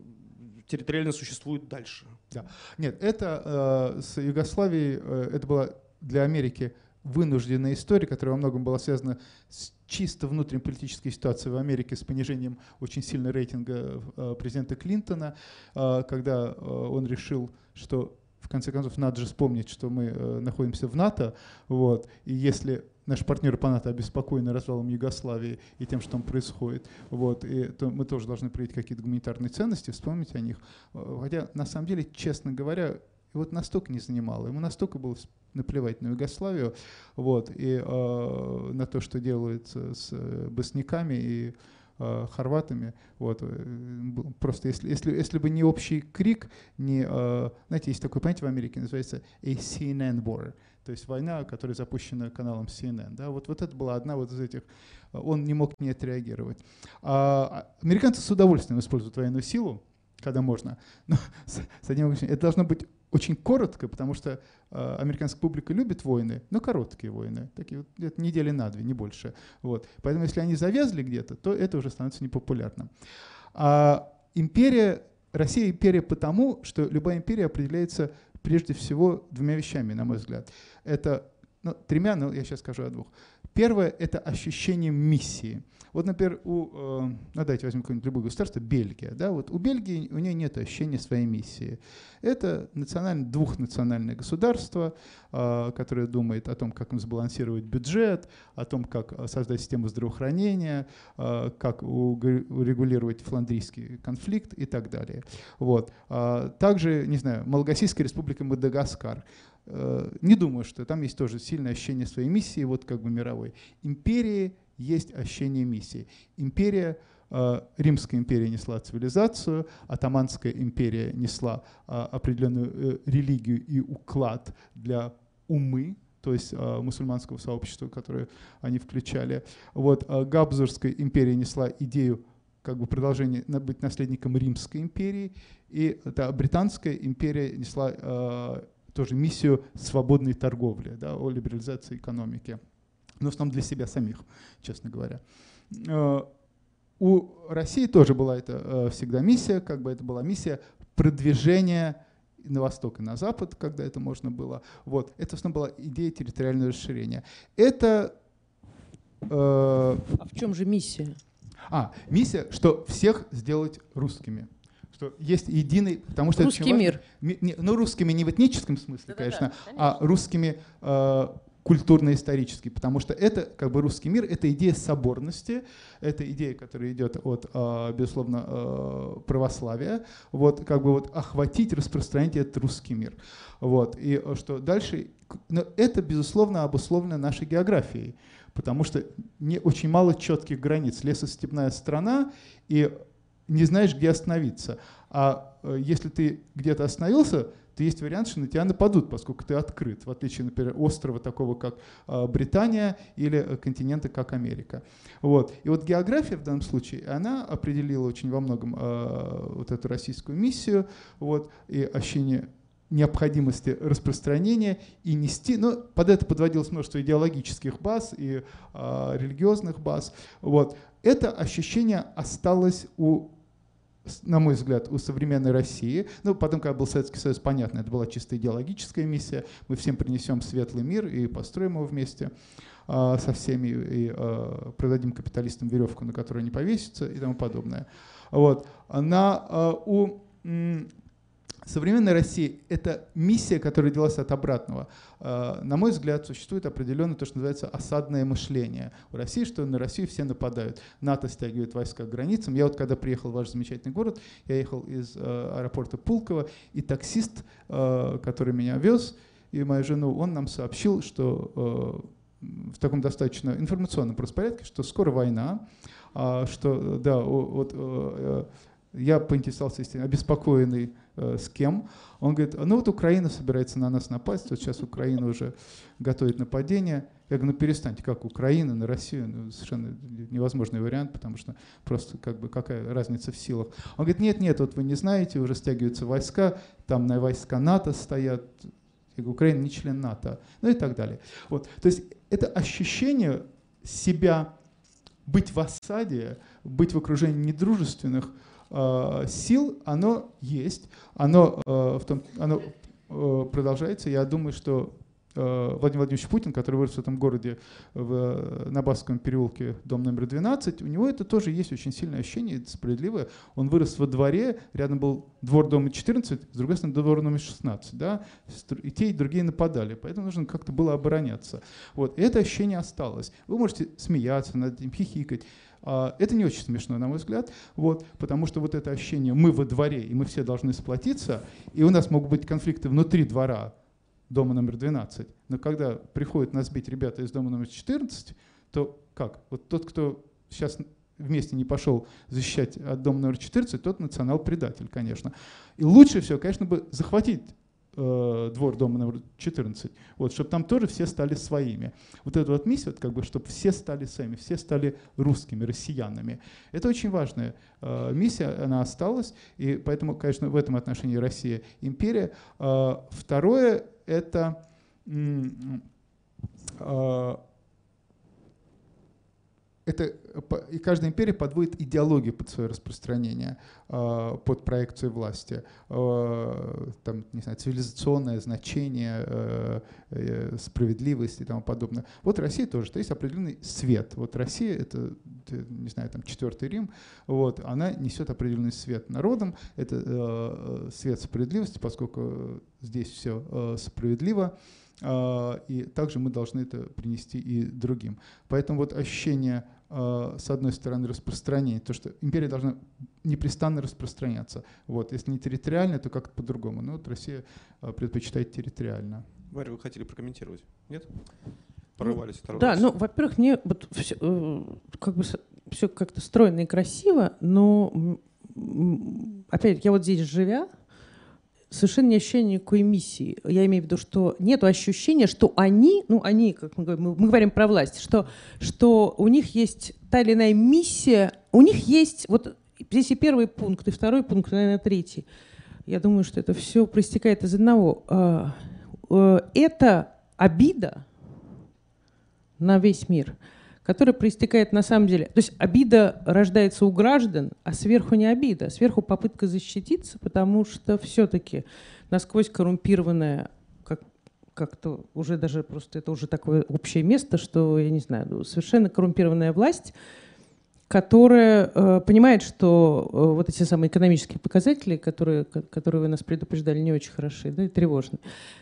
территориально существует дальше. Да. Нет, это э, с Югославией, э, это была для Америки вынужденная история, которая во многом была связана с чисто внутренней политической ситуацией в Америке, с понижением очень сильного рейтинга э, президента Клинтона, э, когда э, он решил, что в конце концов надо же вспомнить, что мы находимся в НАТО, вот, и если наши партнеры по НАТО обеспокоены развалом Югославии и тем, что там происходит, вот, и то мы тоже должны проявить какие-то гуманитарные ценности, вспомнить о них. Хотя, на самом деле, честно говоря, вот настолько не занимало, ему настолько было наплевать на Югославию, вот, и э, на то, что делается с э, босняками и э, хорватами. Вот, э, просто если, если, если бы не общий крик, не, э, знаете, есть такое понятие в Америке, называется a CNN war, то есть война, которая запущена каналом CNN. Да? Вот, вот это была одна вот из этих, он не мог не отреагировать. А, американцы с удовольствием используют военную силу, когда можно. Но с, с одним это должно быть очень коротко, потому что э, американская публика любит войны, но короткие войны, такие вот где-то недели на две, не больше. Вот. Поэтому если они завязли где-то, то это уже становится непопулярным. А империя, Россия империя потому, что любая империя определяется прежде всего двумя вещами, на мой взгляд. Это ну, тремя, но я сейчас скажу о двух. Первое — это ощущение миссии. Вот, например, у, э, ну, давайте возьмем какое-нибудь любое государство, Бельгия. Да, вот у Бельгии у нее нет ощущения своей миссии. Это национальное, двухнациональное государство, э, которое думает о том, как им сбалансировать бюджет, о том, как э, создать систему здравоохранения, э, как урегулировать фландрийский конфликт и так далее. Вот. А также, не знаю, Малагасийская республика Мадагаскар. Э, не думаю, что там есть тоже сильное ощущение своей миссии, вот как бы мировой. Империи есть ощущение миссии. Империя, э, Римская империя несла цивилизацию, Атаманская империя несла э, определенную религию и уклад для умы, то есть мусульманского сообщества, которое они включали. Вот, Габсбургская империя несла идею как бы продолжение быть наследником Римской империи, и да, Британская империя несла тоже миссию свободной торговли, да, о либерализации экономики. Но в основном для себя самих, честно говоря. Э, у России тоже была это э, всегда миссия, как бы это была миссия продвижения на восток и на запад, когда это можно было. Вот. Это, в основном, была идея территориального расширения. Это... Э, а в чем же миссия? А, миссия, что всех сделать русскими что есть единый, потому что русский мир. Ми, не, ну русскими не в этническом смысле, да, конечно, да, конечно, а русскими э, культурно-исторически, потому что это как бы русский мир, это идея соборности, это идея, которая идет от, э, безусловно, э, православия, вот как бы вот охватить, распространить этот русский мир, вот и э, что дальше, но это безусловно обусловлено нашей географией, потому что не очень мало четких границ, лесостепная страна и не знаешь, где остановиться. А э, если ты где-то остановился, то есть вариант, что на тебя нападут, поскольку ты открыт, в отличие, например, острова такого, как э, Британия или э, континента, как Америка. Вот. И вот география в данном случае, она определила очень во многом вот эту российскую миссию вот, и ощущение необходимости распространения и нести, но под это подводилось множество идеологических баз и э, религиозных баз. Вот. Это ощущение осталось у на мой взгляд, у современной России. Ну, потом, когда был Советский Союз, понятно, это была чисто идеологическая миссия. Мы всем принесем светлый мир и построим его вместе э, со всеми, и э, продадим капиталистам веревку, на которую они повесятся и тому подобное. Вот. На, э, у Современная Россия — это миссия, которая делалась от обратного. А, на мой взгляд, существует определенное то, что называется осадное мышление у России, что на Россию все нападают. НАТО стягивает войска к границам. Я вот когда приехал в ваш замечательный город, я ехал из а, аэропорта Пулково, и таксист, а, который меня вез, и мою жену, он нам сообщил, что в таком достаточно информационном распорядке, что скоро война, что да, вот я поинтересовался, естественно, обеспокоенный э, с кем. Он говорит, ну вот Украина собирается на нас напасть, вот сейчас Украина уже готовит нападение. Я говорю, ну перестаньте, как Украина на Россию, ну, совершенно невозможный вариант, потому что просто как бы какая разница в силах. Он говорит, нет, нет, вот вы не знаете, уже стягиваются войска, там на войска НАТО стоят, Украина не член НАТО, ну и так далее. Вот. То есть это ощущение себя быть в осаде, быть в окружении недружественных, Э, сил, оно есть, оно, э, в том, оно э, продолжается. Я думаю, что Владимир Владимирович Путин, который вырос в этом городе в, на Басковом переулке, дом номер 12, у него это тоже есть очень сильное ощущение, справедливое. Он вырос во дворе, рядом был двор дома 14, с другой стороны двор номер 16. Да? И те, и другие нападали, поэтому нужно как-то было обороняться. Вот. И это ощущение осталось. Вы можете смеяться над этим, хихикать. А, это не очень смешно, на мой взгляд, вот, потому что вот это ощущение «мы во дворе, и мы все должны сплотиться», и у нас могут быть конфликты внутри двора дома номер 12, но когда приходят нас бить ребята из дома номер 14, то как? Вот тот, кто сейчас вместе не пошел защищать от дома номер 14, тот национал-предатель, конечно. И лучше всего, конечно, бы захватить э, двор дома номер 14, вот, чтобы там тоже все стали своими. Вот эта вот миссия, вот, как бы, чтобы все стали своими, все стали русскими, россиянами. Это очень важная э, миссия, она осталась, и поэтому, конечно, в этом отношении Россия империя. Э, второе — это э, это, и каждая империя подводит идеологию под свое распространение, а, под проекцию власти. А, там, не знаю, цивилизационное значение, э, э, справедливость и тому подобное. Вот Россия тоже, то есть определенный свет. Вот Россия, это, не знаю, там четвертый Рим, вот, она несет определенный свет народам, это э, свет справедливости, поскольку здесь все справедливо. А, и также мы должны это принести и другим. Поэтому вот ощущение, с одной стороны, распространения, то, что империя должна непрестанно распространяться. Вот. Если не территориально, то как-то по-другому. Но вот Россия а, предпочитает территориально. Варя, вы хотели прокомментировать? Нет? Порывались ну, Да, ну, во-первых, мне вот все, э, как бы все как-то стройно и красиво, но опять я вот здесь живя, совершенно не ощущение никакой миссии. Я имею в виду, что нет ощущения, что они, ну они, как мы говорим, мы говорим про власть, что, что у них есть та или иная миссия, у них есть, вот здесь и первый пункт, и второй пункт, наверное, третий. Я думаю, что это все проистекает из одного. А, э, это обида на весь мир – которая проистекает на самом деле... То есть обида рождается у граждан, а сверху не обида, а сверху попытка защититься, потому что все-таки насквозь коррумпированная как, как-то уже даже просто это уже такое общее место, что, я не знаю, совершенно коррумпированная власть — которая э, понимает, что э, вот эти самые экономические показатели, которые, которые вы нас предупреждали, не очень хороши да, и тревожны.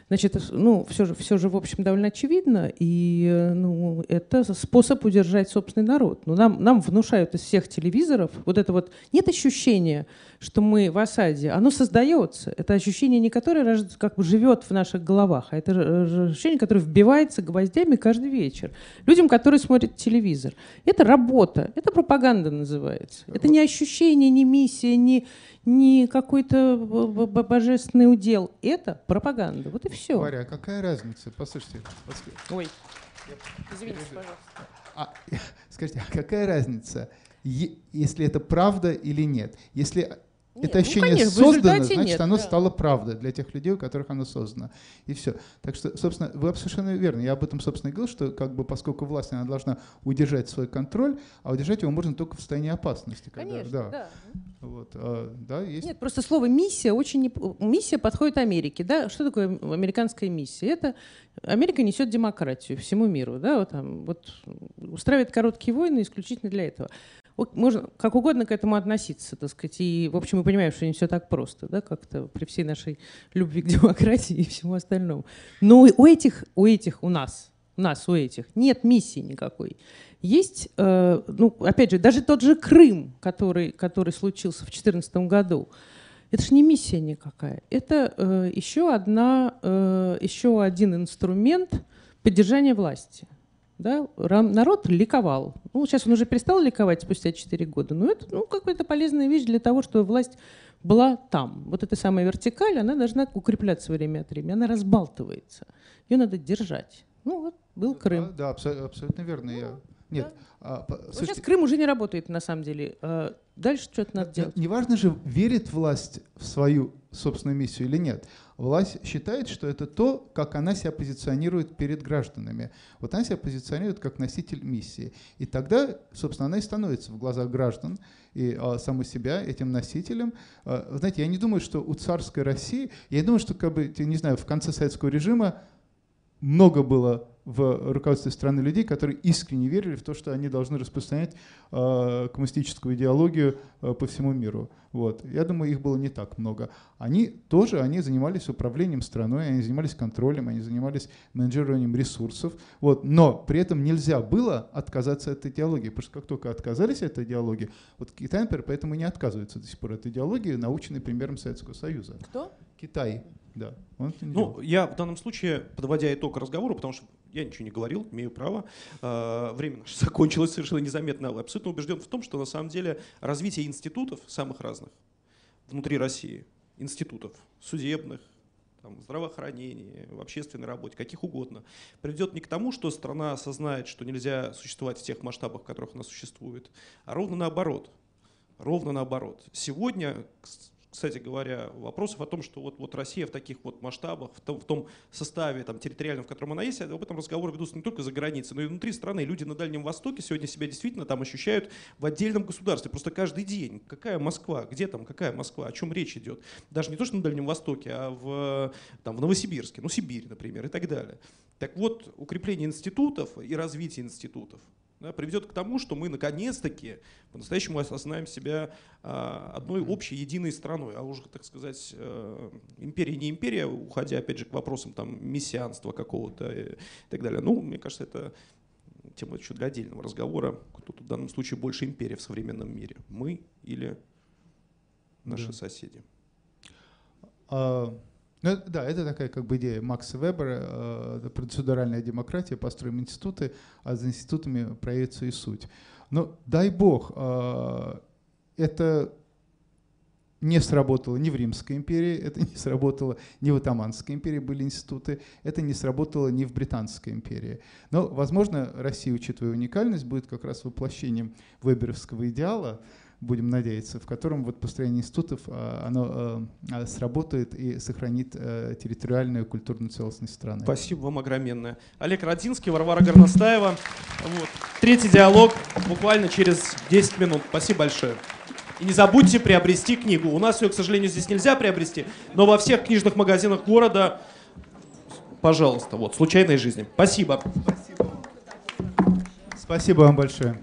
Значит, ну, все же, все же, в общем, довольно очевидно, и э, ну, это способ удержать собственный народ. Ну, нам, нам внушают из всех телевизоров вот это вот... Нет ощущения, что мы в осаде. Оно создается. Это ощущение не которое как бы живет в наших головах, а это ощущение, которое вбивается гвоздями каждый вечер. Людям, которые смотрят телевизор. Это работа, это пропаганда пропаганда называется. Это не ощущение, не миссия, не, не какой-то божественный удел. Это пропаганда. Вот и все. Варя, а какая разница? Послушайте. Ой, извините, пожалуйста. А, скажите, а какая разница, если это правда или нет? Если нет, это ну, ощущение ну, конечно, создано, значит, нет, оно да. стало правдой для тех людей, у которых оно создано. И все. Так что, собственно, вы совершенно верны. Я об этом, собственно, и говорил, что как бы, поскольку власть она должна удержать свой контроль, а удержать его можно только в состоянии опасности. Когда, конечно, да. да. Вот, а, да, есть. Нет, просто слово миссия очень не... миссия подходит Америке, да? Что такое американская миссия? Это Америка несет демократию всему миру, да? Вот, там, вот устраивает короткие войны исключительно для этого можно как угодно к этому относиться, так сказать. И, в общем, мы понимаем, что не все так просто, да, как-то при всей нашей любви к демократии и всему остальному. Но у этих, у этих, у нас, у нас, у этих нет миссии никакой. Есть, э, ну, опять же, даже тот же Крым, который, который случился в 2014 году, это же не миссия никакая. Это э, еще, одна, э, еще один инструмент поддержания власти да, народ ликовал. Ну, сейчас он уже перестал ликовать спустя 4 года, но это ну, какая-то полезная вещь для того, чтобы власть была там. Вот эта самая вертикаль, она должна укрепляться время от времени, она разбалтывается. Ее надо держать. Ну вот, был Крым. Да, да абсолютно верно. Ну, я... Нет, да. а, слушайте, сейчас Крым уже не работает на самом деле. Дальше что-то надо делать. Неважно же, верит власть в свою собственную миссию или нет власть считает, что это то, как она себя позиционирует перед гражданами. Вот она себя позиционирует как носитель миссии. И тогда, собственно, она и становится в глазах граждан и а, саму себя этим носителем. А, знаете, я не думаю, что у царской России, я думаю, что, как бы, не знаю, в конце советского режима много было в руководстве страны людей, которые искренне верили в то, что они должны распространять э, коммунистическую идеологию э, по всему миру. Вот. Я думаю, их было не так много. Они тоже они занимались управлением страной, они занимались контролем, они занимались менеджированием ресурсов. Вот. Но при этом нельзя было отказаться от идеологии, потому что как только отказались от идеологии, вот Китай, например, поэтому и не отказывается до сих пор от идеологии, наученной примером Советского Союза. Кто? Китай. Да, ну, я в данном случае, подводя итог разговору, потому что я ничего не говорил, имею право. Э, время наше закончилось совершенно незаметно. Абсолютно убежден в том, что на самом деле развитие институтов самых разных внутри России, институтов судебных, там, здравоохранении, в общественной работе, каких угодно, приведет не к тому, что страна осознает, что нельзя существовать в тех масштабах, в которых она существует, а ровно наоборот. Ровно наоборот. Сегодня, кстати говоря, вопросов о том, что вот, вот Россия в таких вот масштабах, в том, в том составе там, территориальном, в котором она есть, об этом разговоры ведутся не только за границей, но и внутри страны. Люди на Дальнем Востоке сегодня себя действительно там ощущают в отдельном государстве, просто каждый день. Какая Москва? Где там? Какая Москва? О чем речь идет? Даже не то, что на Дальнем Востоке, а в, там, в Новосибирске, ну Сибирь, например, и так далее. Так вот, укрепление институтов и развитие институтов – да, приведет к тому, что мы наконец-таки по-настоящему осознаем себя а, одной общей, единой страной. А уже, так сказать, а, империя не империя, уходя опять же к вопросам там, мессианства какого-то и так далее. Ну, мне кажется, это тема еще для отдельного разговора. Кто тут в данном случае больше империя в современном мире? Мы или наши да. соседи? А, ну, да, это такая как бы идея Макса Вебера, э, процедуральная демократия, построим институты, а за институтами проявится и суть. Но дай бог, э, это не сработало ни в Римской империи, это не сработало ни в Атаманской империи, были институты, это не сработало ни в Британской империи. Но, возможно, Россия, учитывая уникальность, будет как раз воплощением веберовского идеала, будем надеяться, в котором вот построение институтов а, оно а, а, сработает и сохранит территориальную и культурную целостность страны. Спасибо вам огромное. Олег Родинский, Варвара Горностаева. Вот. Третий диалог буквально через 10 минут. Спасибо большое. И не забудьте приобрести книгу. У нас ее, к сожалению, здесь нельзя приобрести, но во всех книжных магазинах города, пожалуйста, вот, «Случайные жизни». Спасибо. Спасибо вам большое.